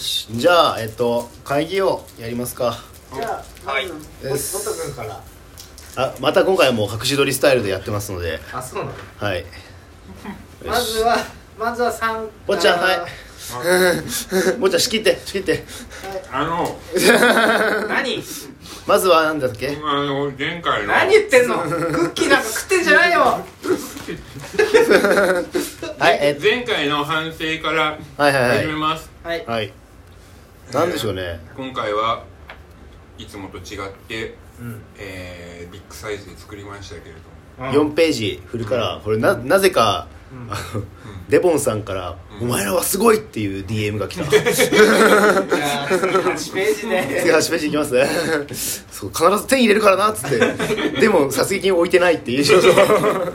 し。じゃあえっと会議をやりますか。じゃあはい。です。ボト君から。あまた今回はもう隠し撮りスタイルでやってますので。あそうなの？はい。まずはまずは三坊ちゃんはい。もうちゃん仕切って仕切って。あの 何？まずは何だっけ？あの前回の。何言ってんの？クッキーなんか食ってんじゃないよ。はいえっと。前回の反省からはいはい。始めます、はい。はいなんでしょうね。今回はいつもと違って、うん。えービッグサイズで作りましたけれども。4ページフルカラーこれななぜかデボンさんから「お前らはすごい!」っていう DM が来た。じゃあ次8ページ次で8ページいきますね。そう必ず手に入れるからなっつって。でも殺撃に置いてないっていう。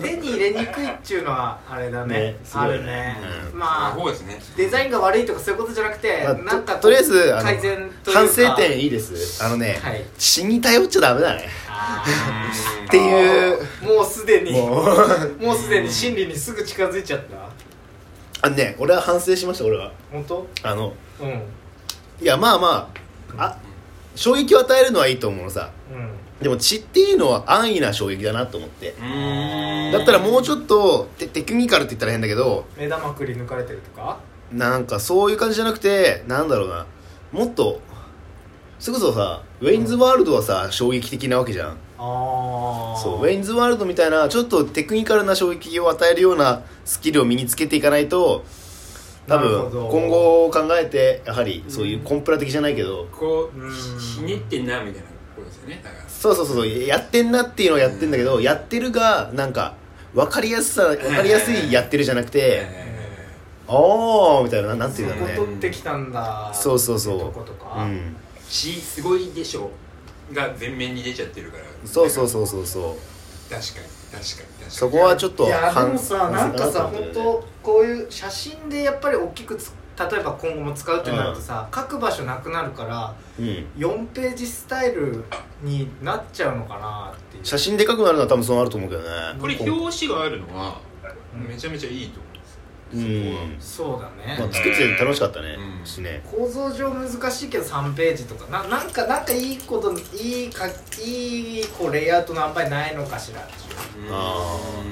手に入れにくいっちゅうのはあれだね。ねあるね、うんまあそうですね。デザインが悪いとかそういうことじゃなくて、まあなんかととりあえず改善というか。反省点いいです。あのね、はい。血に頼っちゃダメだね っていう。ーもうすでに。も もううすでに真理にすぐ近づいちゃった。あのね俺は反省しました俺は。本当？あのうん。うんいやまあまああ衝撃を与えるのはいいと思うのさ。でも血っていうのは安易な衝撃だなと思って。だったらもうちょっとテテクニカルって言ったら変だけど目玉くり抜かれてるとか？なんかそういう感じじゃなくてなんだろうな。もっとそれこそさウェインズワールドはさ衝撃的なわけじゃん。ああそうウェインズワールドみたいなちょっとテクニカルな衝撃を与えるようなスキルを身につけていかないと多分今後を考えてやはりそういうコンプラ的じゃないけど。こううん。ひねってんなみたいなことですよねだから。そうそうそうそう。やってんなっていうのをやってんだけどやってるがなんか分かりやすさ分かりやすいやってるじゃなくてえああみたいななんていうんだろうね。取ってきたんだそうそうそう。うん。ー血すごいでしょ。が全面に出ちゃってるから。そうそうそうそうそう。確かに確かに確かに。そこはちょっといやで反もさなんかさ本当こういう写真でやっぱり大きくつ例えば今後も使うってなるとさ、書く場所なくなるからうん。4ページスタイルになっちゃうのかなっていう。写真でかくなるのは多分そうなると思うけどね。これ表紙があるのはうんめちゃめちゃいいと思うん。そうだね、まあ、作ってて楽しかったね、うん。しね。構造上難しいけど3ページとかななんかなんかいいこといいかいいこうレイアウトの塩梅ないのかしらっていう。うん。あ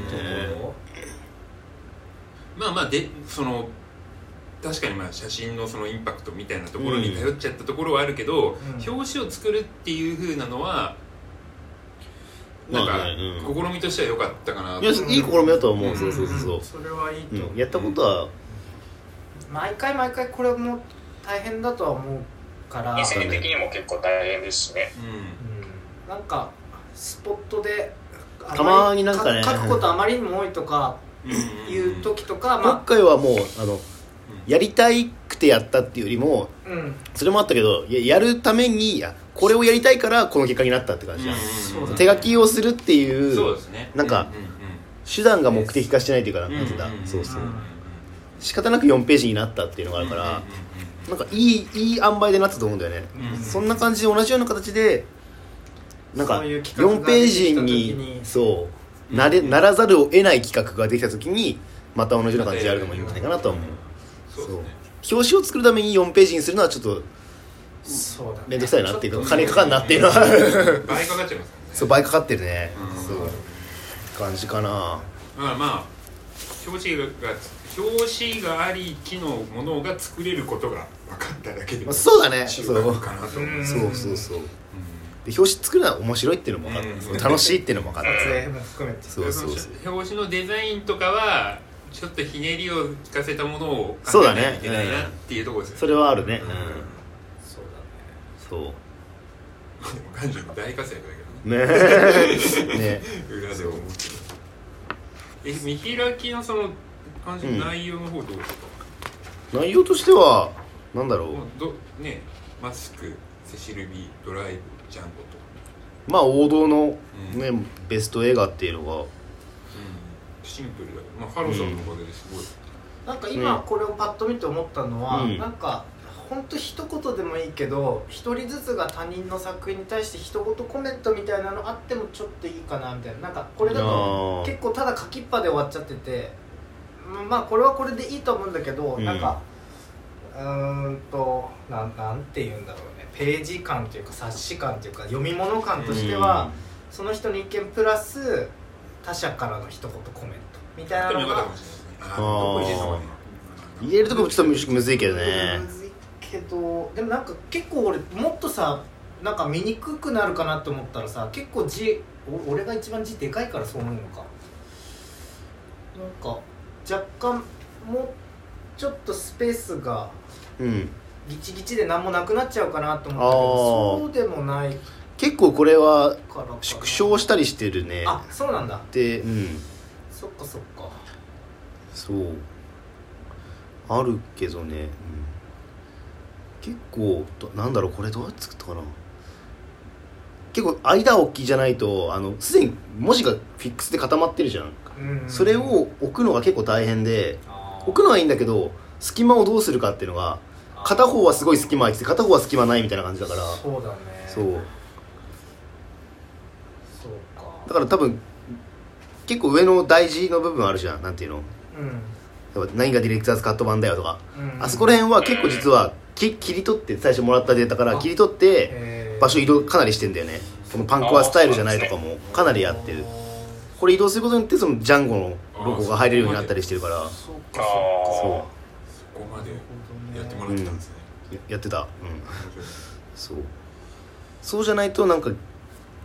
とーころまあまあでその確かにまあ写真のそのインパクトみたいなところに頼っちゃったところはあるけど、うん。表紙を作るっていう風なのはなんか試みとしては良かったかなと。いやいい試みだとは思う、うん。そうそうそうそう、それはいいとやったことは毎回毎回これも大変だとは思うから、金銭的にも結構大変ですしね。ううん。なんかスポットでたまになんかね。書くことあまりにも多いとかんいう時とか、今ま回はもうあのやりたいくてやったっていうよりもあうん。それもあったけどややるためにこれをやりたいからこの結果になったって感じじゃん、そうだね。手書きをするっていうそうですね。なんかうんうんうん。手段が目的化してないっていうかなんていうん。だ、うんうんうん。そうそう。うん仕方なく4ページになったっていうのがあるから、なんかいいいい塩梅でなったと思うんだよね、うんそんな感じで同じような形でなんかそういう企画4がページにそうなれならざるを得ない企画ができた時にまた同じような感じでやるのもいいんじゃないかなとは思うそう。ですね表紙を作るために4ページにするのはちょっとそうだね面倒くさいなっていうか金かかんなっていうのは。倍かかっちゃいますもんねそう倍かかってるね、うん。そう。感じかな。だからまあ表紙が表紙がありきのものが作れることが分かっただけでもまあそうだね。違そううかなと思う、う。ん。そうそうそう。で表紙作るのは面白いっていうのも分かった、うん。楽しいっていう。のも分かったそうそうそう。表紙のデザインとかはちょっとひねりを聞かせたものをそいけないなっていうところですよそれはあるね。うん。うん。そうそう。でも感情の大活躍だけどね。ね。ね。裏で思うけどえ見開きのその感じの内容の方どうですか、内容としてはなんだろう。もうどねマスクセシルビードライブジャンボと。まあ王道のうん。ね、ベスト映画っていうのがうんシンプルだけど、まあ、ハロさんのおかげですごい、なんか今これをパッと見て思ったのは、うん。なんか本当一言でもいいけど一人ずつが他人の作品に対して一言コメントみたいなのあってもちょっといいかなみたいな。なんかこれだと結構ただ書きっぱで終わっちゃっててまあこれはこれでいいと思うんだけど、うん。なんかうーんとなんなんて言うんだろうね。ページ感というか冊子感というか読み物感としては、その人の意見プラス他者からの一言コメントみたいなのがよかったかもしれない。ですねあー。あーどこ入れるとこもちょっとむずいけどね。むずいけどでもなんか結構俺もっとさなんか見にくくなるかなと思ったらさ結構字お俺が一番字でかいからそう思うのか。なんか若干もうちょっとスペースがうん。ギチギチで何もなくなっちゃうかなと思ったけどそうでもない結構これは縮小したりしてるね。あそうなんだ。でうん。そっかそっか。そう。あるけどね、うん、結構どなんだろうこれどうやって作ったかな。結構間大きいじゃないとあのすでに文字がフィックスで固まってるじゃん。うんそれを置くのが結構大変で置くのはいいんだけど隙間をどうするかっていうのが片方はすごい隙間空いてて片方は隙間ないみたいな感じだから。そうだね。そうだから多分結構上の大事の部分あるじゃんなんていうの？うん。何がディレクターズカット版だよとか、うん。あそこら辺は結構実はき切り取って最初もらったデータからあ切り取って場所移動かなりしてんだよね。このパンクはスタイルじゃないとかもかなりやってる。これ移動することによってそのジャンゴのロゴが入れるようになったりしてるから。そっか。そこまでやってもらってたんですね、うややってた。うん。そう。そうじゃないとなんか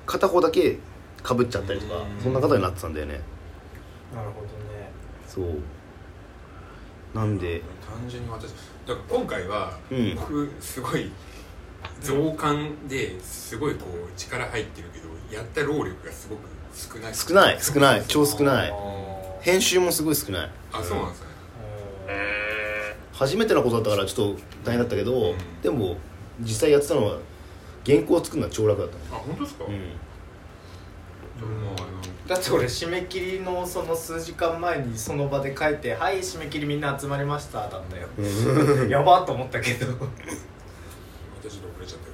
片方だけかぶっちゃったりとかうん。そんなことになってたんだよね。なるほどね。そう。なんで。単純に私だから今回はうん。僕すごい増刊ですごいこう力入ってるけどやった労力がすごく少ない。少ない少ない。超少ない。あ編集もすごい少ない。あそうなんですか。ね初めてのことだったからちょっと大変だったけど、うん。でも実際やってたのは原稿を作るのは超楽だったあ本当ですか、うんだって俺締め切りのその数時間前にその場で書いて「はい締め切りみんな集まりました」だったよ。やばっと思ったけど。のまたちょっと遅れちゃったけ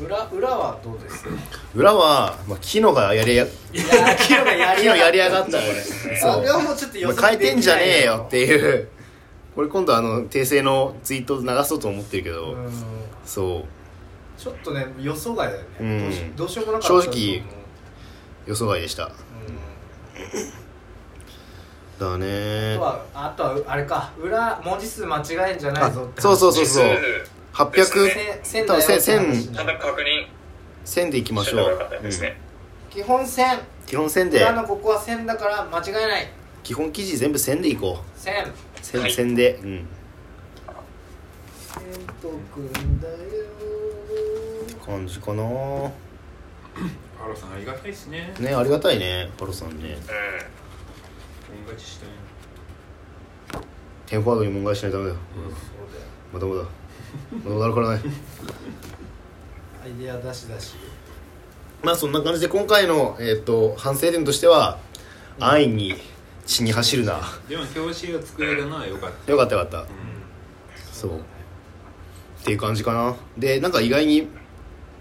ど裏裏はどうです裏は、まあ、キノがやりやいやーキノがやりキノやりやがったここれ。れそう。あれはもうちょっと予お前変えてんじゃねえよっていう。これ今度あの訂正のツイート流そうと思ってるけど、うん。そうちょっとね予想外だよね、うん。どうしようもなかった。正直予想外でした。うだんね。あとはあとはあれか。裏文字数間違えんじゃないぞってあそうそうそうそう。実です800ね千千多分だよ。って話千になるちゃんと確認。1000でいきましょう。してたらよかったですね、基本千基本1000で。裏のここは千だから間違いない。基本記事全部1000でいこ千う1000、はい。1000で。うん。千とくんだよ感じかな。ハロさんありがたいですね。ねありがたいねパロさんね。うん恩返ししたいテンフォワードに問題しないとダメだ。よ、そうだよまだまだ。まだまだ歩かないアイデア出し出し。まあそんな感じで今回の、えー、と反省点としては安易に血に走るな。でも表紙が作れたのは良かった。よかったよかった。うん。そう。っていう感じかな。でなんか意外に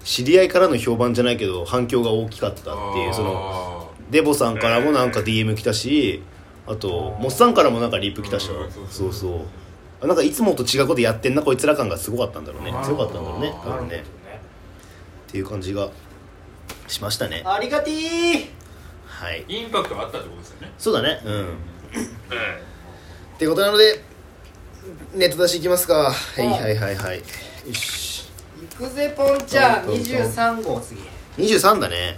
知り合いからの評判じゃないけど反響が大きかったっていうそのデボさんからもなんか DM 来たしあとモッさんからもなんかリップ来たし。うんそそうう。そうあなんかいつもと違うことやってんなこいつら感がすごかったんだろうね。強かったんだろうね。多分ね。っていう感じがしましたね。ありがてー。はい。インパクトあったってことですよね。そうだね。うん。うん。ってことなのでネット出しいきますか。はいはいはいはい。よし行くぜポンちゃんトントントン。23号次。23だね。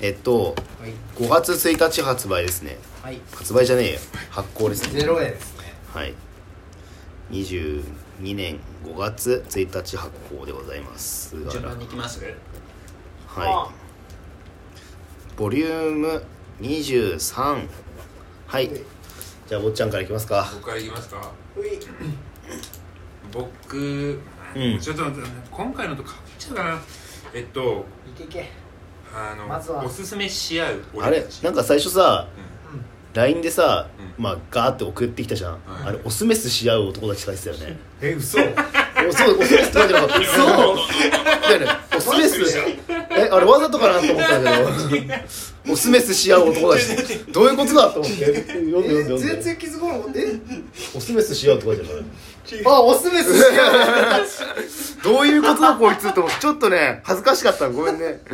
えっとはい。5月1日発売ですね。はい。発売じゃねえよ。発行ですね。ゼロ円ですね。はい。22年5月1日発行でございます。が順番に行きます。はい。ボリューム23はい。じゃあ坊ちゃんからいきますか。僕からいきますか。僕、うん。ちょっと今回のとかぶっちゃうかな。えっといけいけ。あのまずは。おすすめし合うあれたち。なんか最初さうん。LINE でさ、うまあガーって送ってきたじゃん、はい。あれオスメスし合う男たち書いてたよね。え嘘。俺おそうおすめすって書いてなかった。そういやね。おすめすえあれわざとかなと思ったけど。おすめすし合う男だしどういうことだと思って。読んで読んで読んで全然気づかなかった。えおすめすし合うって書いてあるからあおすめすし どういうことだこいつと思ってちょっとね恥ずかしかったごめんね。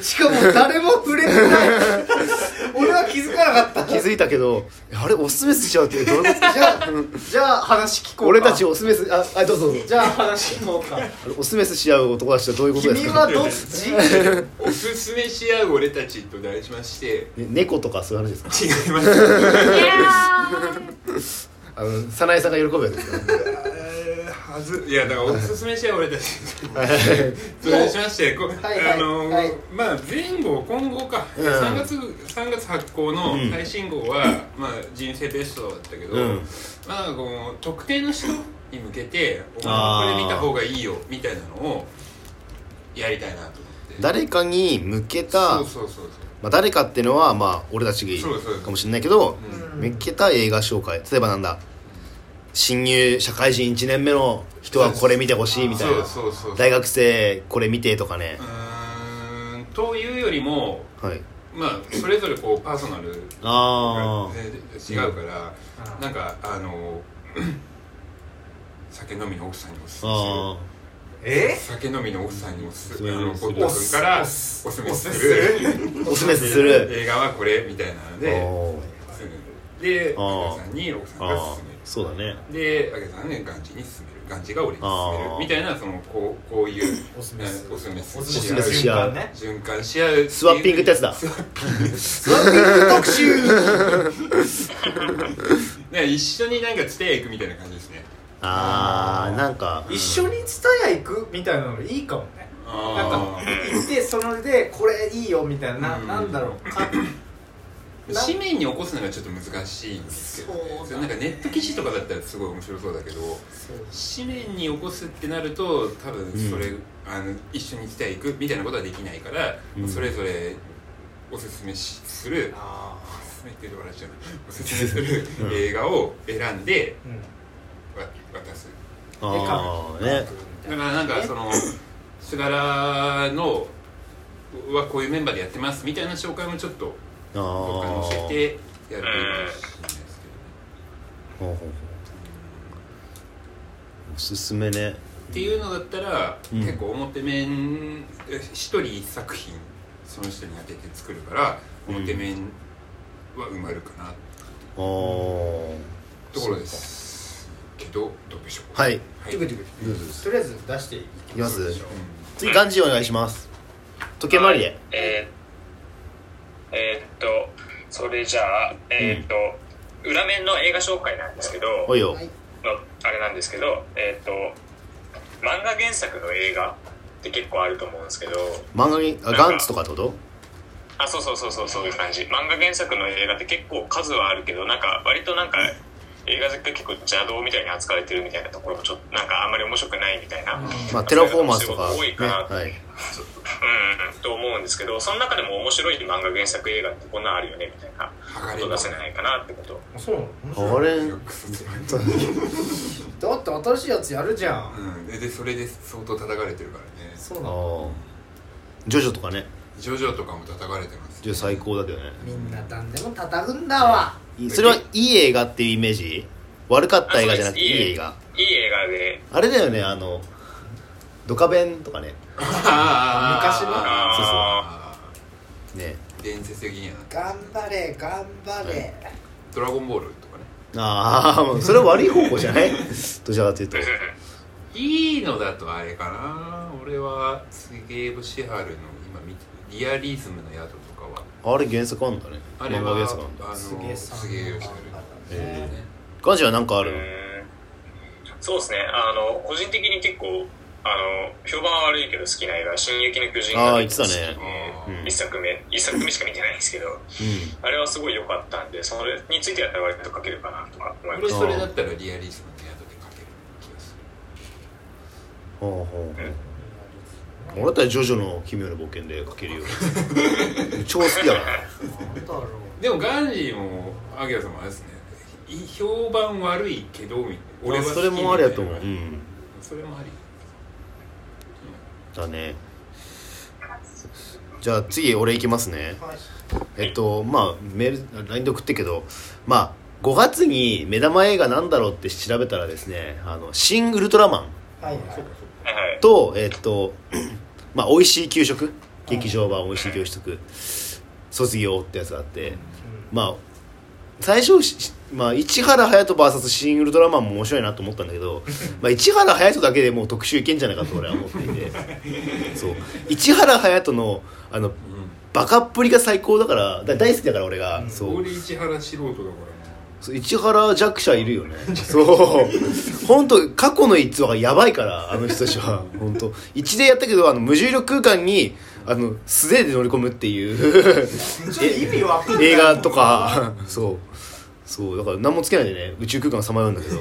しかも誰も触れてない。俺は気づかなかった。気づいたけどあれおすめすし合うって。どういうことじゃあじゃあ話聞こうか。俺たちおすめすああどうぞどうぞ。じゃあ話聞こうか。あれおすめすし合う男たちはどういうことですか君はどっち？おすすめし合う俺たちと題しまして。ね猫とかそういう話ですか？違います。いやあの早苗さんが喜ぶやつですはずいやだからおすすめし合う俺たち。はい。と題しましてこはいはい。あのーはい。まあ前後今後か、うん。3月3月発行のうん。最新号は、まあ人生ベストだったけど、うん。まあこう特定の人に向けてこれ見た方がいいよみたいなのをやりたいなと思って。誰かに向けたそうそうそうそうまあ、誰かっていうのはまあ俺たちかもしれないけどうん。向けた映画紹介。例えばなんだ新入社会人1年目の人はこれ見てほしいみたいな。大学生これ見てとかね。うーんというよりもはい。まあそれぞれこうパーソナルが違うから、なんかあの 酒飲みの奥さんにもすすめあえ？酒飲みの奥さんにもすすめあのおすすめポッド君からおおすすすめする。あおすすめする。映画はこれみたいなのでであー。赤さんに奥さんがあ勧そうだねめるで赤さんがガンジに勧める。ガンジが俺に勧める。みたいなそのこうこういうおすすめする。おすすめする。おすすめするし合うね循環し合うスワッピングってやつだスワッピングスワッピング特集。ね一緒になんかツテ行くみたいな感じですねあーなんか。一緒にツタヤ行くみたいなのいいかもね。なんか行ってそれでこれいいよみたいななうん。なんだろう。か 紙面に起こすのがちょっと難しいんですけど、ね、そうだね。なんかネット記事とかだったらすごい面白そうだけど紙面に起こすってなると多分それ、あの一緒に来ていくみたいなことはできないから、うん。それぞれおすすめしする。あおすすめって言うと笑っちゃうおすすめする映画を選んでーうんああね。だからなんかその菅原のはこういうメンバーでやってますみたいな紹介もちょっとあどっかに載せあてやるといいかもしれないですけどねおすすめね。っていうのだったら、うん。結構表面え一人一作品その人に当てて作るからうん。表面は埋まるかなああところです。けどどうでしょうはい。はい。とりあえず出していいきます。うん。次ガンジーお願いします。時計回りでえー、えーっとそれじゃあえーっと、裏面の映画紹介なんですけどおいよ。はい。のあれなんですけどえーっと漫画原作の映画って結構あると思うんですけど漫画にあガンツとかってこと？あそうそうそうそうそういう感じ。漫画原作の映画って結構数はあるけどなんか割となんか映画が結構邪道みたいに扱われてるみたいなところもちょっとなんかあんまり面白くないみたいな、うん。まあテラフォーマーズとか多いかな。ねはい。うん。と思うんですけどその中でも面白い漫画原作映画ってこんなんあるよねみたいな。こと出せないかなってこと。あそうあれだって新しいやつやるじゃん。うん。ででそれで相当叩かれてるからね。あそうなの。あジョジョとかね。ジョジョとかも叩かれてます。ジョジョ最高だけどね。みんな何でも叩くんだわ。いそれはいい映画っていうイメージ？悪かった映画じゃなくていい映画いい映画であれだよねあのドカベンとかね。昔の？あね。ー伝説的には。な頑張れ頑張れ。ドラゴンボールとかね。ああもうそれは悪い方向じゃない？どちらかというと。いいのだとあれかな。俺は杉江節治の今見てるリアリズムの宿あれ原作あんだね。漫画あれは原作あんだ。あのすげえさん。杉江義治えねガンジーは何かあるうんそうですね。あの個人的に結構あの評判は悪いけど好きな映画「進撃の巨人」あーが言ってたね。一作目一作目しか見てないんですけどうん。あれはすごい良かったんでそれについてやったら割と書けるかなとか思いま俺すそれだったらリアリズムの宿で書ける気がすほうほうほう俺だったらジョジョの奇妙な冒険で書けるよ 超好きだから。なんだろうるでもガンジーもアギラさんもあれですね。い評判悪いけどみ俺は好きそれもありやと思う。うん。それもあり。だね。じゃあ次俺行きますね。はい。えっとまあメール LINE で送ってっけどまあ5月に目玉映画なんだろうって調べたらですね「あの新ウルトラマン。はいはい」とえっと まあ美味しい給食。劇場版美味しい給食。卒業ってやつがあって。まあ最初しまあ市原隼人 VS 新ウルトラマンも面白いなと思ったんだけどまあ市原隼人だけでもう特集いけんじゃないかと俺は思っていて。そう。市原隼人のあのバカっぷりが最高だからだ大好きだから俺が、そう。俺市原素人だからなそう市原弱者いるよね。そう。本当過去の逸話がやばいからあの人たちは。本当。一でやったけどあの無重力空間にあの素手で乗り込むっていう。ちょっと意味わかんない。映画とか。そう。そう。だから何もつけないでね。宇宙空間さまようんだけど。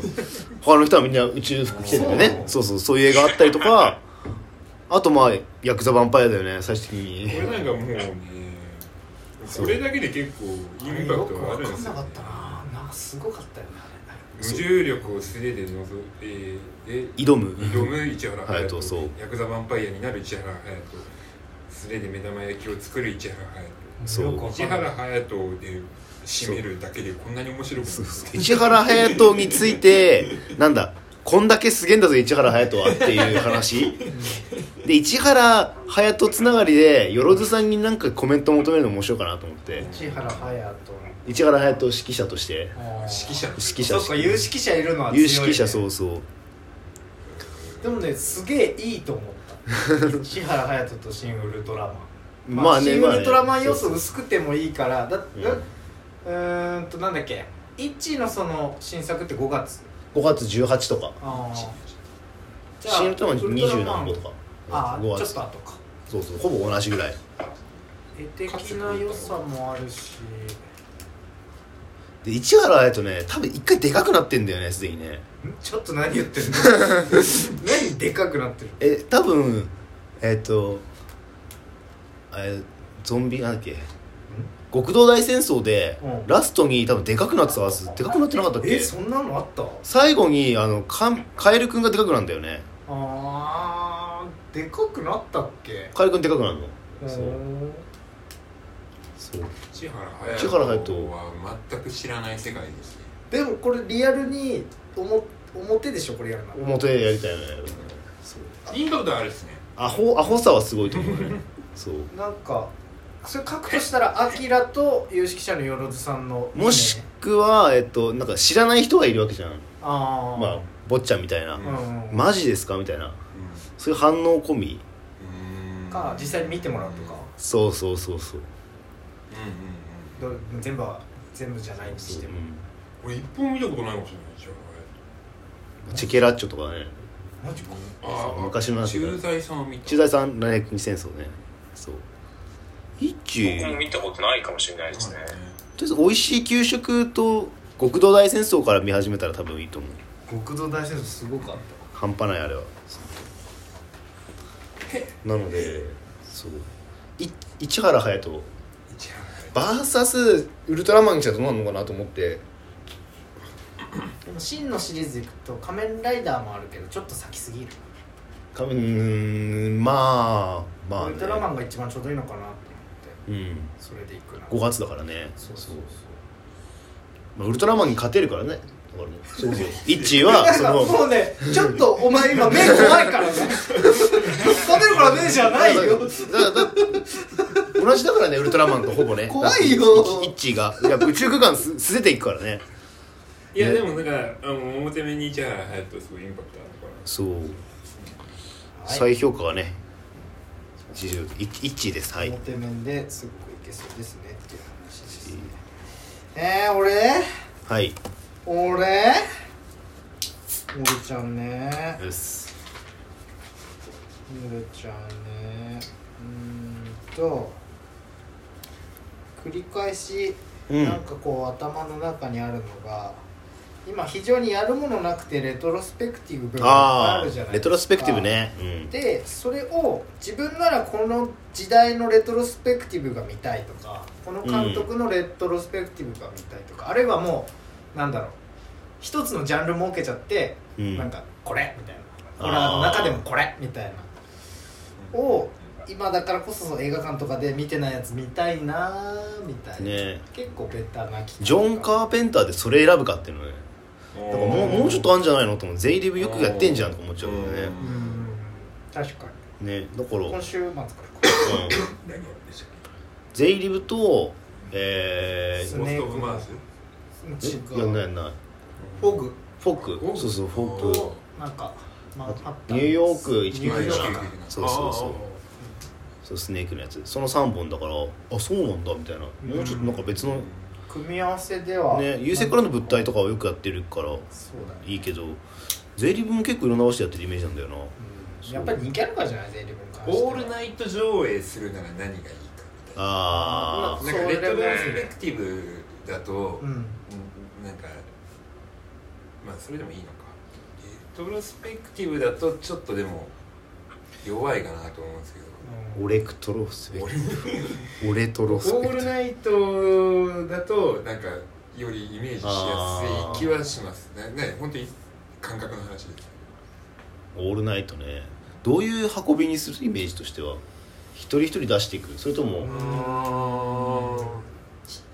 他の人はみんな宇宙服着てるんだよね。そうそう。そういう映画あったりとか。あとまあヤクザヴァンパイアだよね。最終的に。これなんかもうねそれだけで結構インパクトがあるんですよすごかったよねあ無重力を素手でのぞえーで挑む。挑む市原。隼人隼人そう。ヤクザヴァンパイアになる市原隼人素手で目玉焼きを作る市原隼人かんない市原隼人で締めるだけでこんなに面白く 市原隼人についてなんだこんだけすげえんだぞ市原隼人はっていう話。で市原隼人つながりでよろずさんになんかコメント求めるの面白いかなと思って。市原隼市原隼人指揮者として。指揮者。指揮者。そうか有識者いるのは強い、ね、有識者そうそう。でもねすげえいいと思った。市原隼人と新ウルトラマン。まあね新ウルトラマン要素薄くてもいいからだうん。だうーんとなんだっけ。1のその新作って5月？5月18とか。ああ新ウルトラマン20何個とか。ああ5ちょっ月と後か。そうそうほぼ同じぐらい。絵的な良さもあるしで市原隼人ね多分一回でかくなってんだよねすでにね。ん？ちょっと何言ってんの？何でかくなってるえ多分えっ、とえゾンビなんだっけ？極道大戦争でうん。ラストに多分でかくなってたはず。でかくなってなかったっけ？えそんなのあった？最後にあのカンカエルくんがでかくなるんだよね。あーでかくなったっけ？カエルくんでかくなるの。そううそう市原隼人。は全く知らない世界ですね。でもこれリアルに表表でしょこれやるの。表でやりたいよね。そう。インパクトあるですね。アホアホさはすごいと思うね。そう。なんかそれ書くとしたらアキラと有識者のよろずさんのもしくは、えっと、なんか知らない人がいるわけじゃん。ああまあ坊ちゃんみたいな、うん。うんうんマジですかみたいな。そういう反応込み。うん。か実際に見てもらうとか。そうそうそうそううんうんうん。ど全部は全部じゃないにしても。俺一本も見たことないかもしれない市原うんチェケラッチョとかね。マジか。あ昔の駐在さんを見た。駐在さん七百二戦争ね。そう。一僕も見たことないかもしれないですね。あえず美味しい給食と極道大戦争から見始めたら多分いいと思う。極道大戦争すごかっ半端ないあれは。なのでそう。い市原隼人市原隼バーサスウルトラマンにしたらどうなるのかなと思って。たでも真のシリーズでいくと仮面ライダーもあるけどちょっと先すぎる。かうーんまあまあ、ね、ウルトラマンが一番ちょうどいいのかなと思ってうん。それでいくな。5月だからね。そうそうまあ、ウルトラマンに勝てるからね。だからね。そうそう。イッチーは そのもうねちょっとお前今目怖いからね。食べるから目じゃないよ。だだだ同じだからねウルトラマンとほぼね。怖いよ。イッチーが。いや宇宙空間す素手でいくからね。いやね。でもなんかあの表面に市原隼人すごいインパクトあるからそう。はい再評価がね一応イイッチーです。はい。表面ですっごいいけそうですねっていう話ですね。えー、俺？はい。俺？俺ちゃんね。です。俺ちゃんね。うーんと繰り返しうん。なんかこう頭の中にあるのが今非常にやるものなくてレトロスペクティブがああるじゃないですか。あレトロスペクティブね。うん。でそれを自分ならこの時代のレトロスペクティブが見たいとかこの監督のレトロスペクティブが見たいとか、あるいはもうなんだろう一つのジャンル設けちゃって、うん。なんかこれみたいな。ホラーの中でもこれみたいな。を今だからこそ映画館とかで見てないやつ見たいなーみたいな、ね結構ベタな企画ジョン・カーペンターでそれ選ぶかっていうのね。だからもうもうちょっとあるんじゃないの？と思うゼイリブよくやってんじゃんと思っちゃうけどね。うん。確かに。ねだから、うん、今週末から何でしたっゼイリブとえけゴースト・オブ・マーズー、違やんないやんない。フォグ？フォー。クそうそうフォーク。となんかマンハッタンニューヨークニューヨークかそうそうそうそうスネークのやつ。その3本だからあそうなんだみたいな。もうちょっとなんか別の組み合わせではね優勢からの物体とかはよくやってるからそうだね。いいけどゼイリブも結構いろんな場所でやってるイメージなんだよな。うん。やっぱり人気あるからじゃないゼリブに関してはオールナイト上映するなら何がいいかみたいな。あなんかレトロスペクティブだと、うん。うんなんかまあそれでもいいのか。レトロスペクティブだとちょっとでも弱いかなと思うんですけど。あオレクトロスペク俺トオレトロスペクトオールナイトだとなんかよりイメージしやすい気はします。ねね本当に感覚の話です。オールナイトね。どういう運びにするイメージとしては？一人一人出していく？それとも、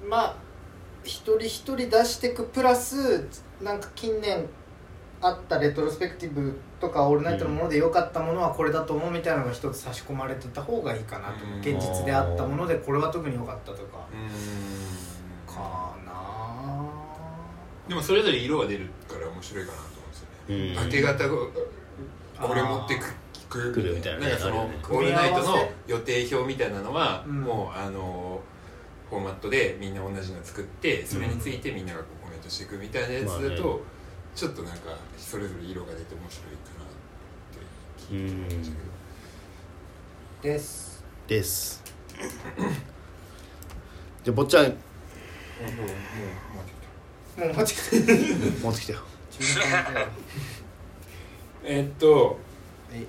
まあ一人一人出していくプラスなんか近年あったレトロスペクティブとかオールナイトのもので良かったものはこれだと思うみたいなのが一つ差し込まれてた方がいいかなとう。ん。現実であったものでこれは特に良かったとか。うんかなでもそれぞれ色が出るから面白いかなと思うんですよね、うん。明け方がこれ持ってくく来るみたいなね。なんかそのねオールナイトの予定表みたいなのは、うん。もうあのフォーマットでみんな同じの作ってそれについてみんながコメントしていくみたいなやつだと、まあねちょっとなんかそれぞれ色が出て面白いかなって聞いてましたけど。です。で すじゃあ坊ちゃん。もうもうもうもう間違えた持ってきたよえーっとどえ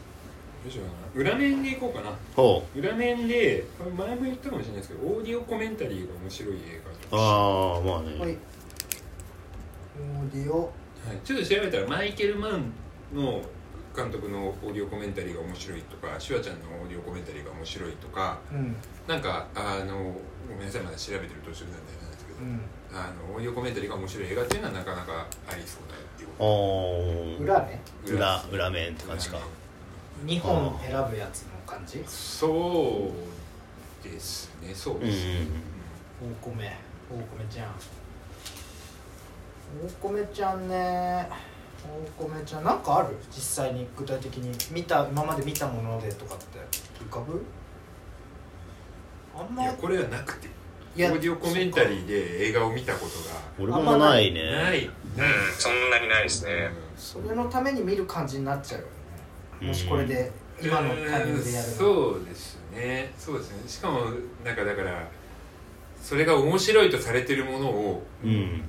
うしようかな裏面でいこうかなほ裏面でこれ前も言ったかもしれないですけどオーディオコメンタリーが面白い映う画ああまあはいねオーディオはい、ちょっと調べたらマイケル・マンの監督のオーディオコメンタリーが面白いとかシュワちゃんのオーディオコメンタリーが面白いとかうん。なんかあのごめんなさいまだ調べてる途中なんでなんですけど、うん。あのオーディオコメンタリーが面白い映画っていうのはなかなかありそうだっていう。ああ裏ね。裏裏面って感じか。2本選ぶやつの感じ？そうですねそううんです、大米。大米ちゃん大米ちゃんね。大米ちゃんなんかある？実際に具体的に。見た今まで見たものでとかって。浮かぶ？あんま。いやこれはなくて。いやオーディオコメンタリーで映画を見たこと俺もないね。がない、うん。そんなにないですね。それのために見る感じになっちゃうよね。もしこれでうん。今のタイミングでやるの。そうですねそうですねしかもなんかだからそれが面白いとされてるものをうん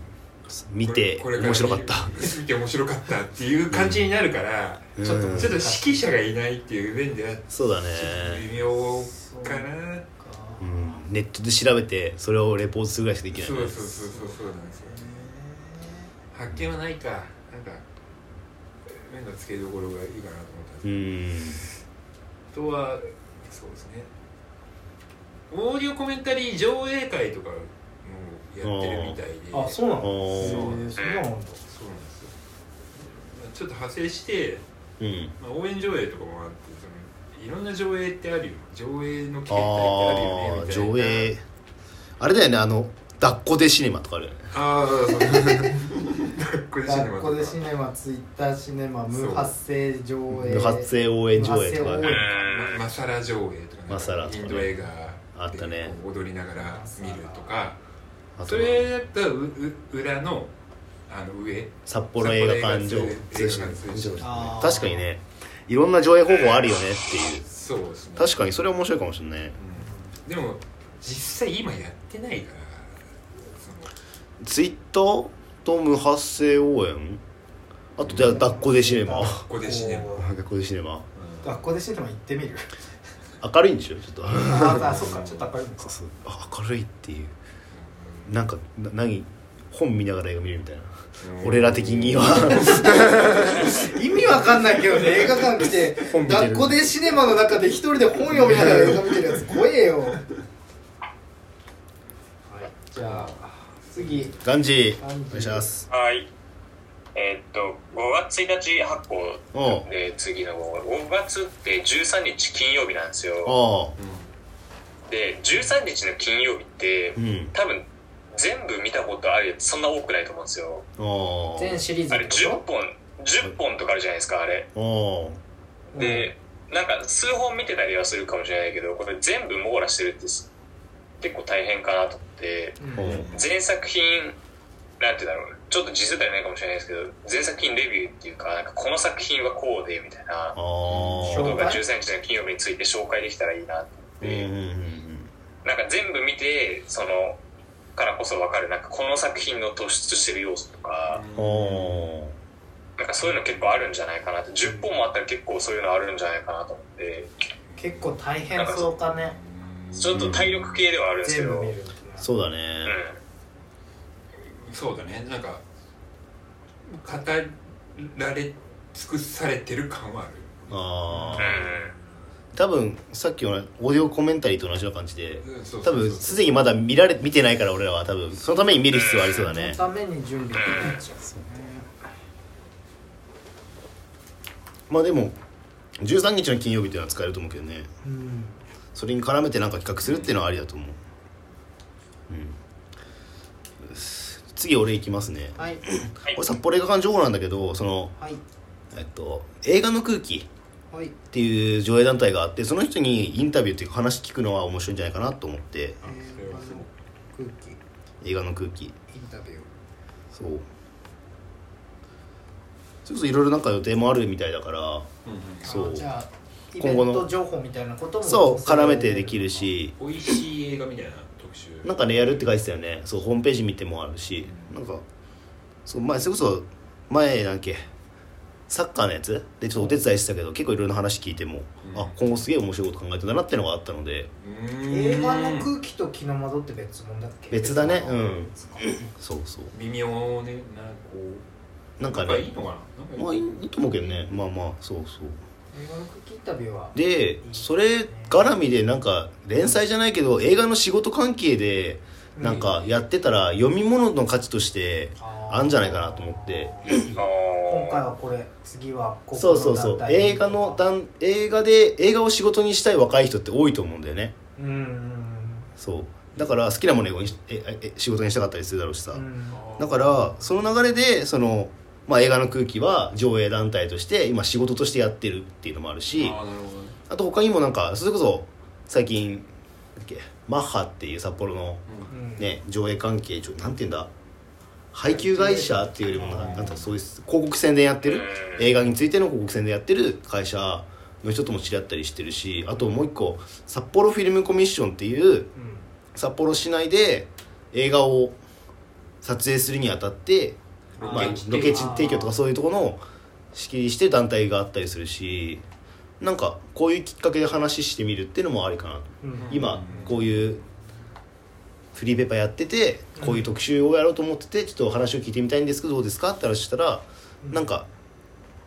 見て面白かった。見て面白かったっていう感じになるから、うん。ちょっとうんちょっと指揮者がいないっていう面ではそうだね。微妙かな、うんネットで調べてそれをレポートするぐらいしかできないね。そうそうそうそうそうなんですよ発見はないか。なんか面の付けどころがいいかなと思ったんですけど。うん。あとはそうですね。オーディオコメンタリー上映会とかってるみたいで。あそうなの？そうなんだそうなんですよ。ちょっと派生して、うん。まあ、応援上映とかもあってそのいろんな上映ってあるよ。上映の形態ってあるよねああみたいな。上映。あれだよねあの抱っこでシネマとかあるよね。ああそうそうこれ シネマ学校でシネマツイッターシネマ無発声上映。無発声応援上映とか無発声応援。まマサラ上映とかね。マサラとかね。インド映画であったね。踊りながら見るとかそれだったらうう裏のあの上。札幌映画館場札幌映画通信通信あー。確かにね。いろんな上映方法あるよねっていう。そうですね。確かにそれ面白いかもしれない。うん。でも実際今やってないからツイッターと無発声応援？あとじゃあ抱っこでシネマここでシネマこ抱っこでシネマ学校でシネマ行ってみる。明るいんでしょ？ちょっと。ああそっか。ちょっと明るい明るいっていうなんかな何本見ながら映画見るみたいな。うん。俺ら的には。意味わかんないけどね映画館来て本見てる。学校でシネマの中で一人で本読みながら映画見てるやつ怖えよ。はいじゃあ次。ガンジガンジお願いします。はい。えーっと5月1日発行で次の5月って13日金曜日なんですよ。あで13日の金曜日ってあうん。多分全部見たことあるやつそんな多くないと思うんですよ。全シリーズあれ10ってこ本10本とかあるじゃないですかあれ。でなんか数本見てたりはするかもしれないけどこれ全部網羅してるってす結構大変かなと思って。全作品なんて言うんだろうちょっと実数ではないかもしれないですけど全作品レビューっていうかなんかこの作品はこうでみたいな。ことが紹介？13日の金曜日について紹介できたらいいなと思って、なんか全部見てそのからこそ分かるなんかこの作品の突出してる要素とかなんかそういうの結構あるんじゃないかなって10本もあったら結構そういうのあるんじゃないかなと思って。結構大変そうかね。ちょっと体力系ではあるんですけど、うんそうだね。そうだね。なんか語られ尽くされてる感はある。ああうん多分さっきのオーディオコメンタリーと同じような感じで多分すでにまだ見られ見てないから俺らは多分そのために見る必要はありそうだね。そのために準備できちゃうまあでも13日の金曜日っていうのは使えると思うけどね。うんそれに絡めてなんか企画するっていうのはありだと思う。うん。次俺行きますね。はい。これ札幌映画館情報なんだけどそのはい。えっと映画の空気。はいっていう上映団体があってその人にインタビューっていうか話聞くのは面白いんじゃないかなと思って。空気映画の空気。インタビュー。そう。それこそいろいろなんか予定もあるみたいだからうんうん。そう。今後のト情報みたいなこともそう絡めてできるし。美味しい映画みたいな特集。なんかねやるって書いてたよね。そうホームページ見てもあるし。なんかそう前それこそ前なんだっけ？サッカーのやつ？でちょっとお手伝いしてたけど結構いろんな話聞いても、うん。あ今後すげえ面白いこと考えてんだなってのがあったので。映画の空気と気の窓って別物だっけ？別だね。うん。そうそう微妙ねなこうなんかね。なんかいいのかな？まあいいいいと思うけどね。まあまあそうそう。映画の空気インタビューはでそれ絡みでなんか連載じゃないけど映画の仕事関係でなんかやってたら読み物の価値としてあんじゃないかなと思って。今回はこれ次はここのそうそうそう。映画の団映画で映画を仕事にしたい若い人って多いと思うんだよね。うんうんそう。だから好きなものをえええ仕事にしたかったりするだろうしさ、うん。うんだからその流れでその、まあ、映画の空気は上映団体として今仕事としてやってるっていうのもあるしああなるほどね。あと他にもなんかそれこそ最近なんだっけマッハっていう札幌のうん。ね上映関係上なんていうんだ？配給会社っていうよりもなんかそういう広告宣伝やってる？映画についての広告宣伝やってる会社の人とも知り合ったりしてるしあともう一個札幌フィルムコミッションっていう札幌市内で映画を撮影するにあたってまあ、ロケ地提供とかそういうところの仕切りして団体があったりするしなんかこういうきっかけで話してみるっていうのもありかな今こういうフリーペーパーやっててこういう特集をやろうと思っててちょっとお話を聞いてみたいんですけどどうですか？って話したらなんか、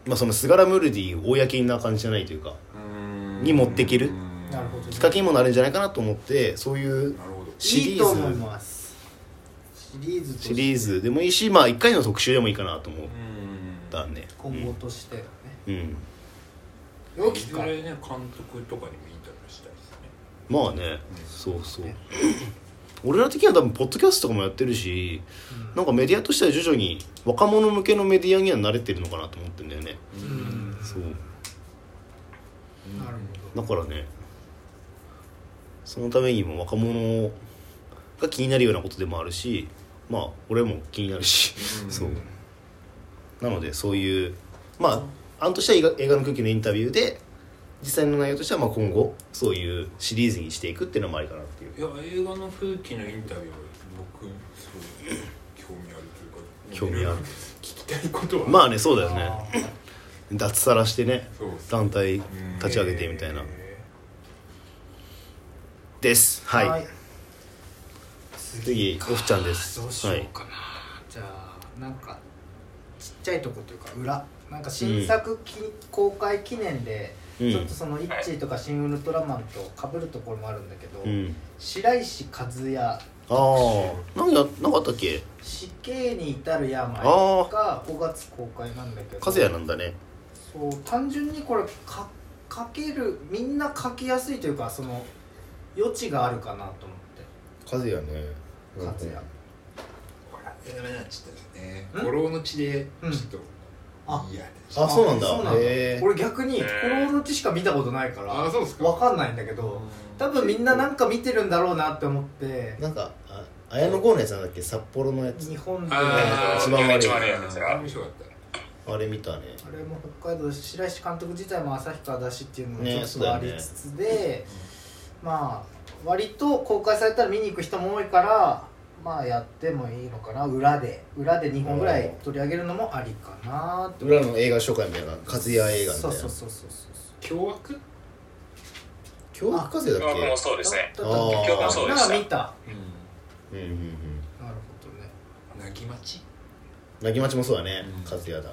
まあ、そのスガラムルディ公な感じじゃないというかうん。に持ってける？きっかけにもなるんじゃないかなと思ってそういうシリいいと思いーズます。シリーズシリーズでもいいしまあ1回の特集でもいいかなと思っうんたね今後としてね。うん。良きかいずれね監督とかにもインタビューしたいですね。まあね。そうそう俺ら的には多分ポッドキャストとかもやってるしなんかメディアとしては徐々に若者向けのメディアには慣れてるのかなと思ってんだよね。うん。そう。なるほだからねそのためにも若者が気になるようなことでもあるしまあ俺も気になるしうん。そう。なのでそういうまあ案としては映画の空気のインタビューで実際の内容としてはまあ今後そういうシリーズにしていくっていうのもありかなっていう。いや映画の風紀のインタビューは僕すごい興味あるというか興味ある。聞きたいことはまあねそうだどよね。脱サラしてね団体立ち上げてみたいな。です。はい、次オフちゃんです。どうしようかな、じゃあなんかちっちゃいとこというか裏。なんか新作き、公開記念で、うん。ちょっとそのイッチーとか新ウルトラマンと被るところもあるんだけど、うん。白石和也。ああなんかなんかあったっけ？死刑に至る病あが5月公開なんだけど和也なんだね。そう単純にこれか書けるみんな書きやすいというかその余地があるかなと思って。和也ね。和也。ほらダメになっちゃったですねん？五郎の血でちょっとあいいやあそうなんだ。そうなんだ。俺逆に「コロのち」しか見たことないからあそうですか。わかんないんだけど多分みんななんか見てるんだろうなって思って。なんかあ綾野剛のやつなんだっけ？札幌のやつ。日本で。一番悪いやつ。が面白かった。あれ見たね。れも北海道白石監督自体も旭川だしっていうのもねちょっとありつつで、まあ割と公開されたら見に行く人も多いからまあやってもいいのかな裏で。裏で2本ぐらい取り上げるのもありかなって裏の映画紹介みたいな和也映画みたいな。そうそうそうそうそう。凶悪？凶悪風だっ僕もけそうですね。だったっけあー。今日もそうでしたなん。か見た。うん。うんうんうん。なるほどね。なぎまち？なぎまちもそうだねうん。和也だ。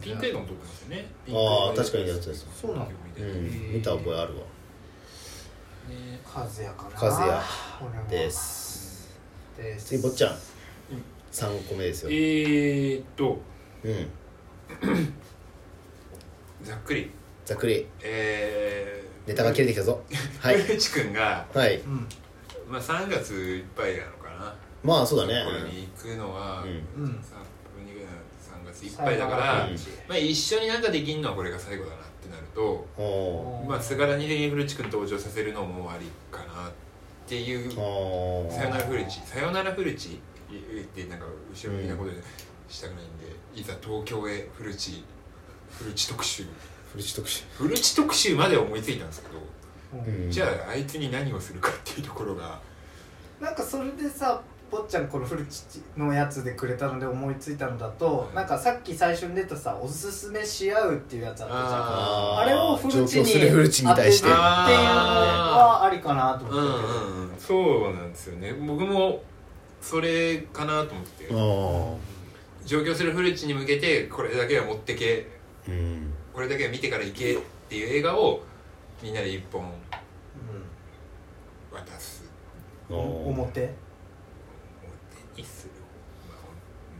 ピンク映画も撮ってますよね。あー確かにやってたやつそうなん見た覚えあるわ。和也かな。和也ですです次坊ちゃん。3個目ですよ。えーっと。うん。ざっくり。ざっくり。えー。ネタが切れてきたぞ。はい。古市君が。はい。うん。まあ3月いっぱいなのかな。まあそうだね。これに行くのは。うん。うん。さ3月いっぱいだから、うん。まあ、一緒になんかできんのはこれが最後だなってなると、おー。まあ、菅原にで古市君登場させるのもありかなっていうさよなら古市さよなら古市言ってなんか後ろ向きなことでしたくないんで、いざ東京へ古市古市特集。古市特集。古市特集まで思いついたんですけど、うん。じゃああいつに何をするかっていうところが。なんかそれでさ坊ちゃんこのフルチのやつでくれたので思いついたのだと、なんかさっき最初に出たさおすすめし合うっていうやつあったじゃん。ああれをフルチに上京するフルチに対して。当てるっていうのはありかなとうん思って。うんうんそうなんですよね。僕もそれかなと思って。あ上京する古市に向けてこれだけは持ってけ。ーうん。これだけは見てから行けっていう映画をみんなで一本渡す。うん、表？表にする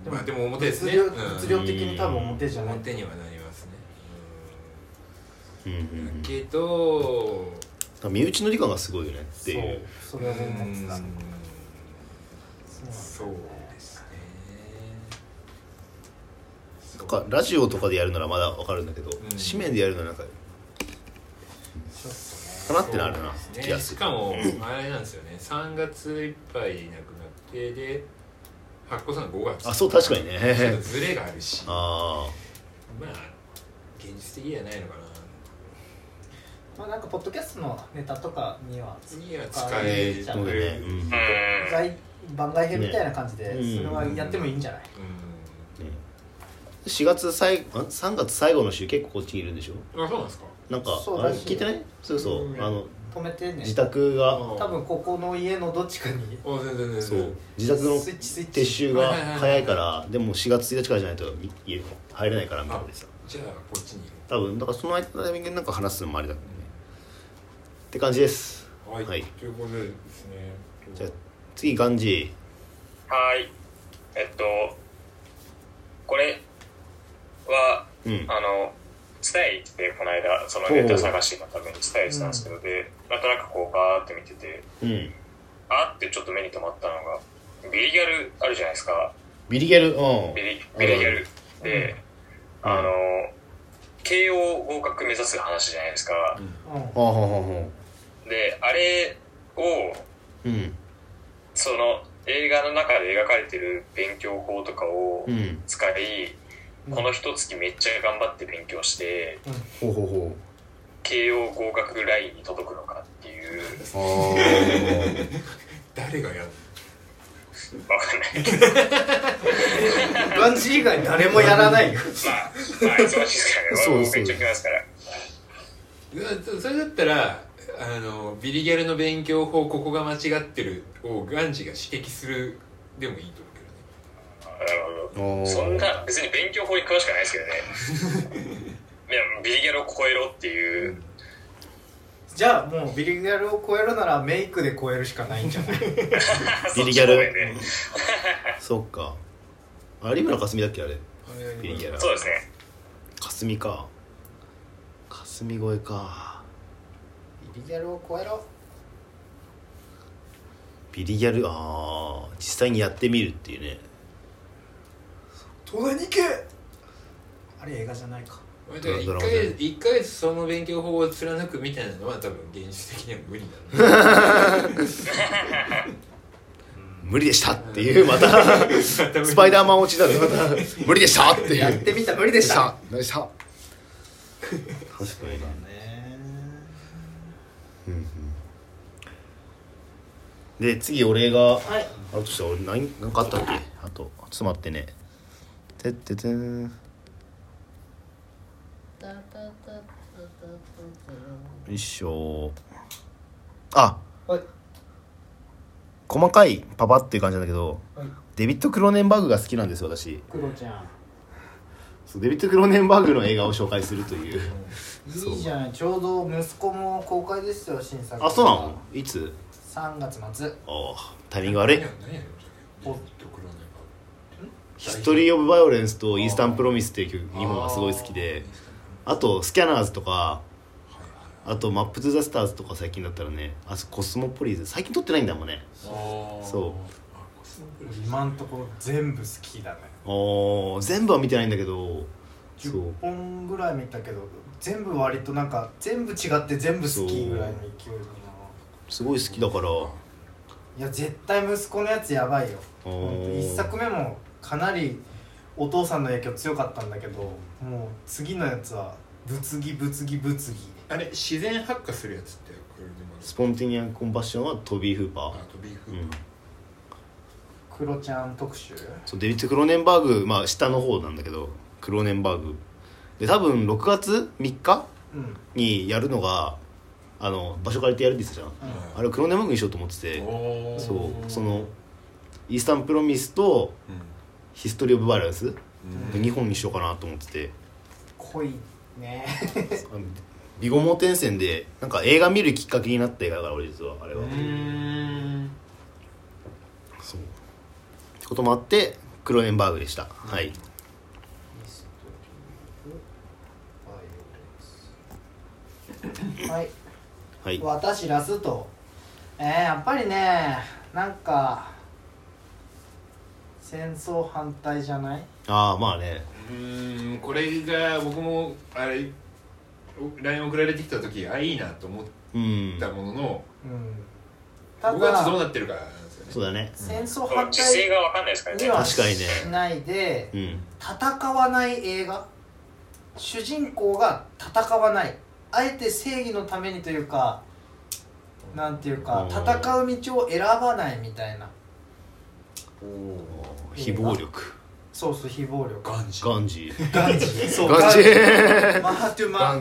でもまあでも表ですね。物量的に多分表じゃない。表にはなりますね。うん。うん。だけど身内の時間がすごいよねっていう。そう。それは思ってたうんそうですね。なんかラジオとかでやるならまだわかるんだけど、ん。紙面でやるのはなんかちょっかなってなるな。ね。しかもあれなんですよね。3月いっぱいいなくなってで発行さんの5月あそう確かにちょっとねズレがあるし。まああ現実的じゃないのかな。まあなんかポッドキャストのネタとかには使あえる。ねそうだね、うん。番外編みたいな感じでねそれはやってもいいんじゃない、ね。4月最後3月最後の週結構こっちにいるんでしょ？うんあそうなんですか。なんかあれ？聞いてない？そうそう、うん。あの止めてね自宅が。多分ここの家のどっちかに。あ全然全然。そう。自宅のスイッチスイッチ。撤収が早いからでも4月1日からじゃないと家入れないからみたいなさじゃあこっちにいる多分だからその間のタイミングでなんか話すのもありだけどね。って感じです。はい、はい。ということでですねじゃあ次ガンジはい。えっとこれはーうん。あの伝え行ってこの間そのネタ探しのために伝えてたんですけど、でなんとなくこうバーって見ててうん。あってちょっと目に留まったのがビリギャルあるじゃないですか。ビリギャル？うん。ビリビリギャル。で、うん。あの慶応合格目指す話じゃないですか、うん。ほうほうほう。ほであれをううん。その映画の中で描かれてる勉強法とかをうん。使い、この一月めっちゃ頑張って勉強してほうほうほう。慶応合格ラインに届くのかっていう。あ 誰がやるわかんないけど。ガンジ以外誰もやらないよ。まあまあ忙しいですからね。そうそう。俺もめっちゃ来ますから。うそれだったらあのビリギャルの勉強法ここが間違ってるをガンジが指摘するでもいいと思うけそんな別に勉強法に詳しくないですけどね。いやビリギャルを超えろっていう。じゃあもうビリギャルを超えるならメイクで超えるしかないんじゃない？ビリギャル。そっか。あ有村架純だっけあれ？ビリギャル。そうですね。かすみか。かすみ声か。ビリギャルを超えろ。ビリギャルああ実際にやってみるっていうね東大に行け。あれ映画じゃないか。だから1ヶ月月その勉強法を貫くみたいなのは多分現実的には無理だ 無理でしたっていうまた。スパイダーマン落ちだねまた。無理でしたっていう。やってみた無理でした。無理でした。確かにね。で次俺が。はい。あとして俺何何かあったっけ？あとちょっと待ってねてっててんよいしょあ。はい。細かいパパっていう感じなんだけどはい。デビッド・クローネンバーグが好きなんです私。クロちゃん。そうデビッド・クローネンバーグの映画を紹介するという。いいじゃないちょうど息子も公開ですよ新作。あそうなの？いつ？3月末。ああタイミング悪い。何や何やるおのドクロネヒストリー・オブ・バイオレンスとイースタン・プロミスっていう曲日本がすごい好きであとスキャナーズとかあとマップ・トゥ・ザ・スターズとか最近だったらねあコスモポリーズ最近撮ってないんだもんね。そう。今んところ全部好きだね。おー全部は見てないんだけどそう。10本ぐらい見たけど全部割となんか全部違って全部好きぐらいの勢いだな。すごい好きだから。いや絶対息子のやつやばいよ。一作目もかなりお父さんの影響強かったんだけどもう次のやつは物議物議物議。あれ自然発火するやつってこれでもスポンティニアン・コンバッションはトビー・フーパー。あとビーフうん。クロちゃん特集？そうデビッド・クローネンバーグまあ下の方なんだけどクローネンバーグ。で多分6月3日うんにやるのがあの場所借りてやるんですじゃん。あれをクローネンバーグにしようと思ってて。おー。そうそのイースタン・プロミスとうんヒストリー・オブ・バイオレンスうん。2本にしようかなと思ってて。濃いね。ビゴ盲点線でなんか映画見るきっかけになった映画だから俺実はあれは、うーん。そう。ってこともあってクローネンバーグでした、はい。はい。はい。私ラスト。えー、やっぱりねなんか戦争反対じゃない？ああまあね。うーんこれが僕もあれ LINE 送られてきた時あいいなと思っうん。たもののうん。た僕はどうだなってるかなんですよね。そうだね。戦争反対が分かんないですからねには確かにね。しないでうん戦わない映画。主人公が戦わない。あえて正義のためにというかなんていうかうん。戦う道を選ばないみたいな非暴力。そうそう非暴力。ガンジガンジー。ガンジー。そう。ガンジー。マハトゥマ。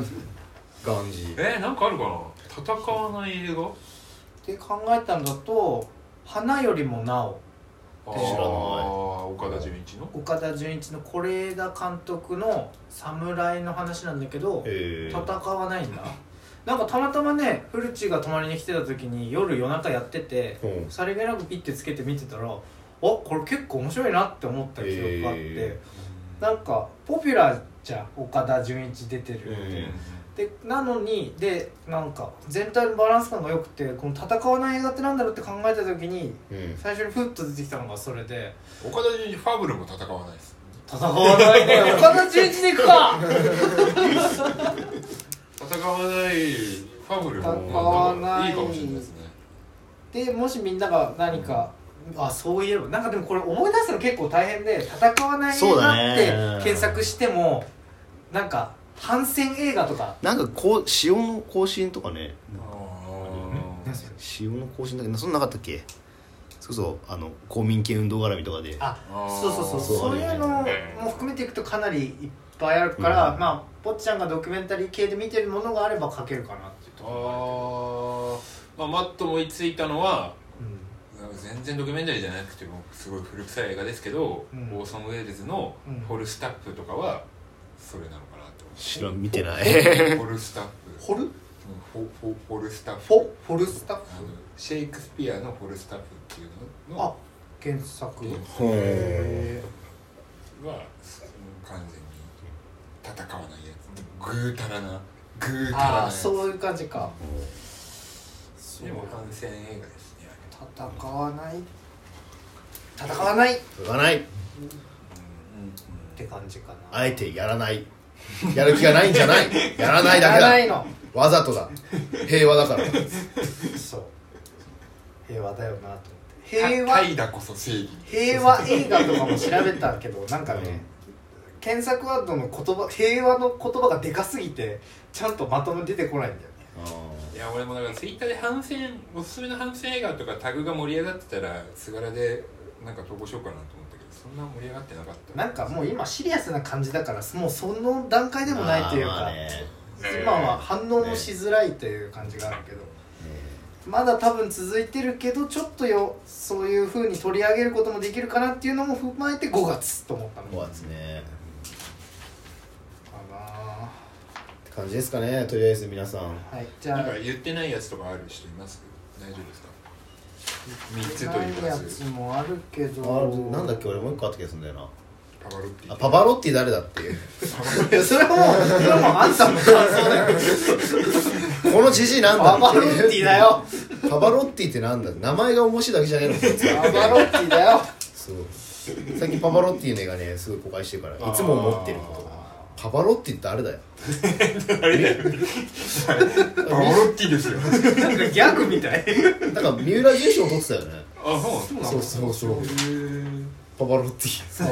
ガンジえなんかあるかな？戦わない映画？て考えたんだと「花よりもなお。あ知らない。ー岡田准一の」岡田准一の是枝監督の侍の話なんだけどへ戦わないんだ。なんかたまたまね古地が泊まりに来てた時に夜夜中やっててうん。さりげなくピッてつけて見てたらあこれ結構面白いなって思った記憶があって、へなんかポピュラーじゃん岡田准一出てるって、うん。でなのにでなんか全体のバランス感が良くてこの戦わない映画ってなんだろうって考えた時にうん。最初にフッと出てきたのがそれで。岡田准一ファブルも戦わないです。戦わないね。岡田准一でいくか！戦わないファブルも戦わない。いいかもしれないですね。でもしみんなが何か、あそういえば。なんかでもこれ思い出すの結構大変で戦わない映画ってね。検索してもなんか反戦映画とか。なんかこう潮の更新とかね。潮の更新だけ？どそんななかったっけ？そうそうあの公民権運動絡みとかで。あそうそうそう。そうそういうのも含めていくとかなりいっぱいあるから、うん。まあぽっちゃんがドキュメンタリー系で見てるものがあれば書けるかなっていうところあーまあマットも追いついたのは全然ドキュメンタリーじゃなくてもすごい古臭い映画ですけど、うん。オーソン・ウェールズのうん。ホルスタッフとかはそれなのかなと知らん見てない。思 うホルスタッフホル？うんホホホルスタッフフォフォルスタッあのフシェイクスピアのホルスタッフっていうのあの原作。原へはその完全に戦わないやつ。ぐうたらな。ぐうーたらなやつ。ああそういう感じか。でも反戦映画戦わない。戦わない。っ言わない。うん。うん。て感じかな。あえてやらない。やる気がないんじゃない。やらないだけだ。やらないの。わざとだ。平和だから。そう。平和だよなと思って。平平和。和だこそ正義。平和映画とかも調べたけどなんかね、検索ワードの言葉平和の言葉がでかすぎてちゃんとまとめ出てこないんだよねいや俺もだからツイッターで反戦おすすめの反戦映画とかタグが盛り上がってたらすがらでなんか投稿しようかなと思ったけどそんな盛り上がってなかった。なんかもう今シリアスな感じだからもうその段階でもないというか、まあね今は反応もしづらいという感じがあるけど、まだ多分続いてるけどちょっとよそういうふうに取り上げることもできるかなっていうのも踏まえて5月と思ったの。5月ねかなって感じですかねとりあえず皆さん。はいじゃあ。なんか言ってないやつとかある人います？大丈夫ですか？3つとないやつもあるけど。あるなんだっけ？俺もう一個あった気がするんだよな。パパロッティ。あパパロッティ誰だっていう。いやそれはもうそれはもうあんたの感想だよ。このじじいなんだパパロッティだよ。パパロッティってなんだ？名前が面白いだけじゃねえの？パパロッティだよ。そう。最近パパロッティの映画ねすごい公開してるからいつも思ってることパパロッティって誰だよ？パパロッティですよ。なんかギャグみたい。なんか三浦重賞取ってたよね。あそうそうそうそう。パパロッティ。パ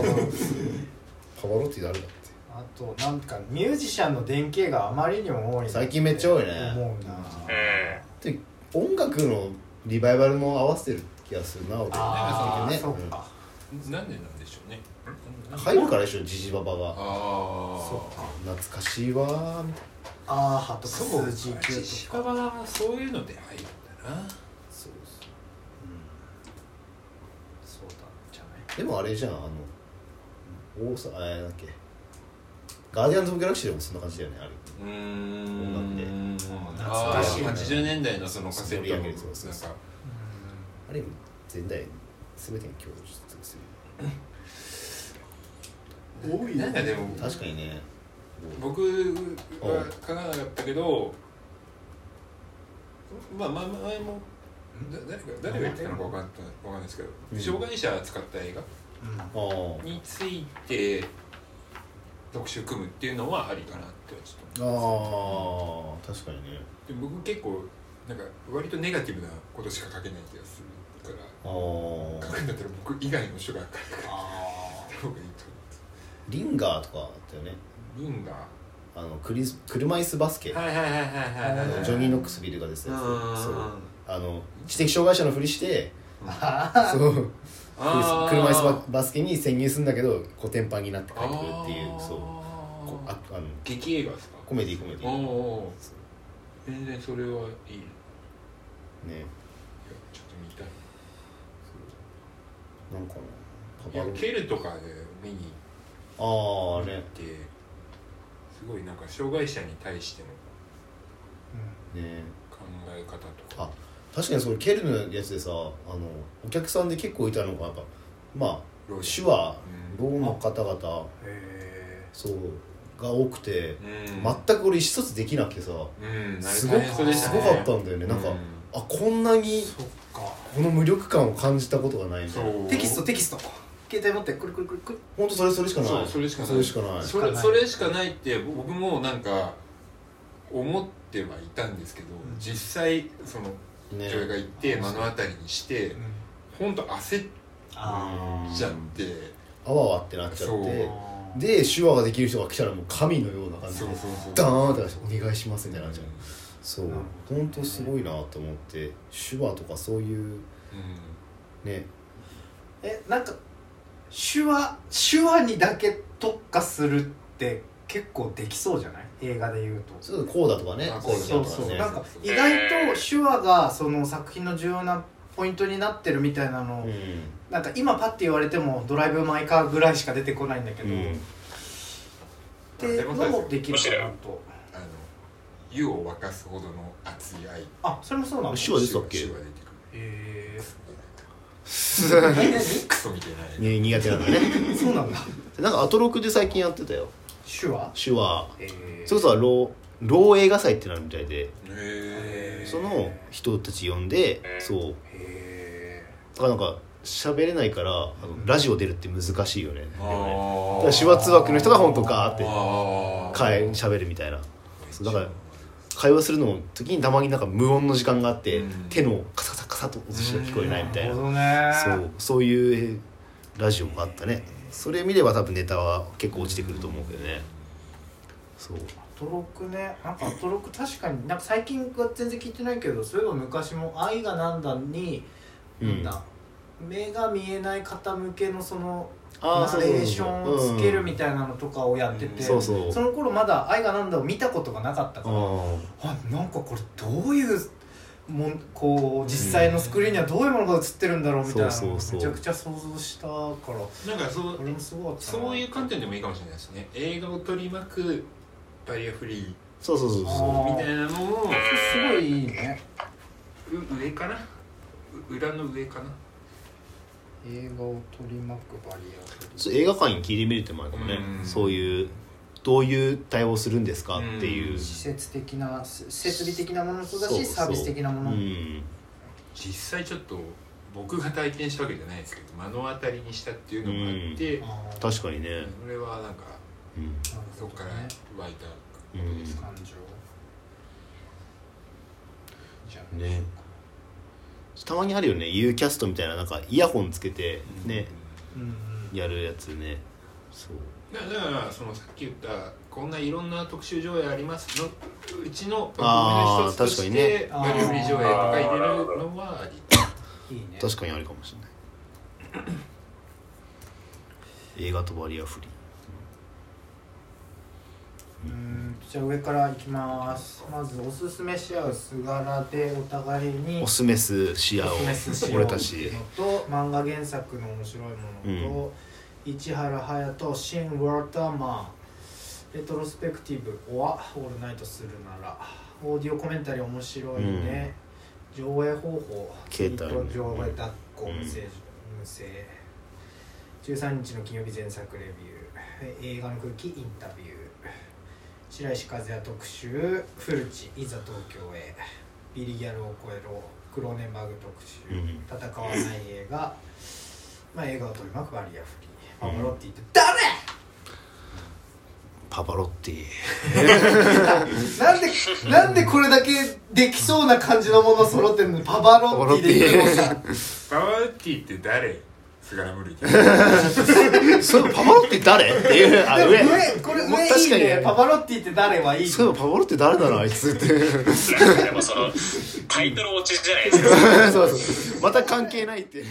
パロッティ誰だって。あとなんかミュージシャンの電気があまりにも多いな最近めっちゃ多いね。思うな。うんで音楽のリバイバルも合わせてる気がするな俺。あそうか、なんでなん。でしょうねうん入るからでしょジジババが。ああそうか。懐かしいわーみたいあーはとかそう数字級石とか川はそういうので入るんだな。そうそうだじゃない？なでもあれじゃんあの大阪あれだっけ？ガーディアンズ・オブ・ギャラクシーでもそんな感じだよねあれ。うーん。音楽で。あ懐かしい。ねー80年代のそのカセット盛り上げるそうそうそうなんかあれ前代全てに共通する多いなんかでも確かにね。僕は書かなかったけどまあまあ前もだ誰が誰が言ってたのか分かんないわかんないですけど、うん。障害者扱った映画について特集組むっていうのはありかなってちょっとああ確かにね。で僕結構なんか割とネガティブなことしか書けない気がするから。ああ書くんだったら僕以外の人が書いあた方がいいとリンガーとかあったよね。リンガあのクリス車椅子バスケ、はいはいはいはいはいあのジョニー・ノックスビルが出てたやつうんそうあの知的障害者のふりしてあそうあー車椅子ババスケに潜入するんだけどコテンパンになって帰ってくるっていうそうこああの劇映画ですかコメディコメディ全然それはいいいやねちょっと見たいなんかいやなパパロケルとかで見にあああれ。行ってすごいなんか障害者に対してのね。考え方とあか確かにそのケルのやつでさあのお客さんで結構いたのがやっぱまあ手話うん。ろうの方々。へそうが多くてうん。全く俺一つできなくてさうんすごくすごかったんだよね。なんかうん。あこんなにえそっか。この無力感を感じたことがないみたいな。そう。テキストテキスト携帯持ってくるくるくるくる。本当それそれしかない。そうそれしかない。それしかない。それそれしかないって僕もなんか思ってはいたんですけど、ん。実際そのね。女優が行って目の当たりにして本当焦っあちゃって、あわわってなっちゃって。あで手話ができる人が来たらもう神のような感じでそうそうそう。ダーンってお願いしますみたいな感じじゃんそう。本当すごいなと思って。手話とかそういううね。えなんか手話手話にだけ特化するって結構できそうじゃない？映画で言うと。そうこうだとかね。あこうだそうとかね。そうなんか意外と手話がその作品の重要なポイントになってるみたいなの、うん。なんか今パッて言われてもドライブ・マイ・カーぐらいしか出てこないんだけど、うん。っていうのもできるかなと。あの湯を沸かすほどの熱い愛。あそれもそうなの？手話出てたっけ？クソみたいなね苦手なんだね。え そうなんだ。なんかアトロクで最近やってたよ。手話？手話。それこそローロー映画祭ってなるみたいで。へその人たち呼んでそう。へえだからなんか喋れないからあのラジオ出るって難しいよね。あだからー手話通訳の人が本当ガーってあー。かえ喋るみたいな。そうだから会話するの時にたまになんか無音の時間があって、うん。手のカサカサカサと音しか聞こえないみたいな。なるほどね。そうそういうラジオがあったね。それ見れば多分ネタは結構落ちてくると思うけどね。そう。アトロクね。なんかアトロク確かになんか最近は全然聞いてないけどそういえば昔も「愛がなんだに」なんだ、目が見えない方向けのそのナレーションをつけるみたいなのとかをやってて、うん。その頃まだ「愛がなんだ」を見たことがなかったから、ああなんかこれどういうもんこう実際のスクリーンにはどういうものが映ってるんだろうみたいなめちゃくちゃ想像した。からなんかそうすごかったな。そういう観点でもいいかもしれないですね。映画を取り巻くバリアフリー。そうそうそうあそーみたいなのをすごいいいね。う上かな？う裏の上かな？映画を取り巻くバリアフリうそう映画館に聞いてみるってもあるかもね。うん。そういうどういう対応するんですかっていう。うん。施設的なせ設備的なものもそうだそうそう。しサービス的なもの、うん。実際ちょっと僕が体験したわけじゃないですけど目の当たりにしたっていうのもあって、あー確かにね。それはなんかうん。なるそこから湧いたことですか、感情。じゃあねたまにあるよね U キャストみたいななんかイヤホンつけてねやるやつね。そう。だだからそのさっき言ったこんないろんな特集上映ありますのうちの番組の一つとし確かにてね。バリアフリー上映とか入れるのはありいいね。確かにあるかもしれない。映画とバリアフリーうん。じゃあ上からいきます。まずおすすめし合うすがらでお互いに。おすめすし合おう。おすめすし合う。俺たち。のと漫画原作の面白いものと、市原隼人新ウォーターマンレトロスペクティブ「オアオールナイトするなら」オーディオコメンタリー面白いね、上映方法。携帯。上映抱っこうん。無声、無声13日の金曜日前作レビュー。映画の空気インタビュー白石和也特集「フルチいざ東京へ」ビリギャルを超えろクローネンバーグ特集、うん。戦わない映画、まあ、映画を取り巻くバリアフリー。パパロッティって誰、パパロッティ。なんでなんでこれだけできそうな感じのもの揃ってんのにパパロッティで行くのさ。パワーティーって誰？無理 そういえばパパロッティ誰？っていうあ上。上これもう上いい確かに。ねパパロッティって誰はいいそういえばパパロッティ誰だなあいつって。でもそのタイトル落ちじゃないですか。そうそう。また関係ないって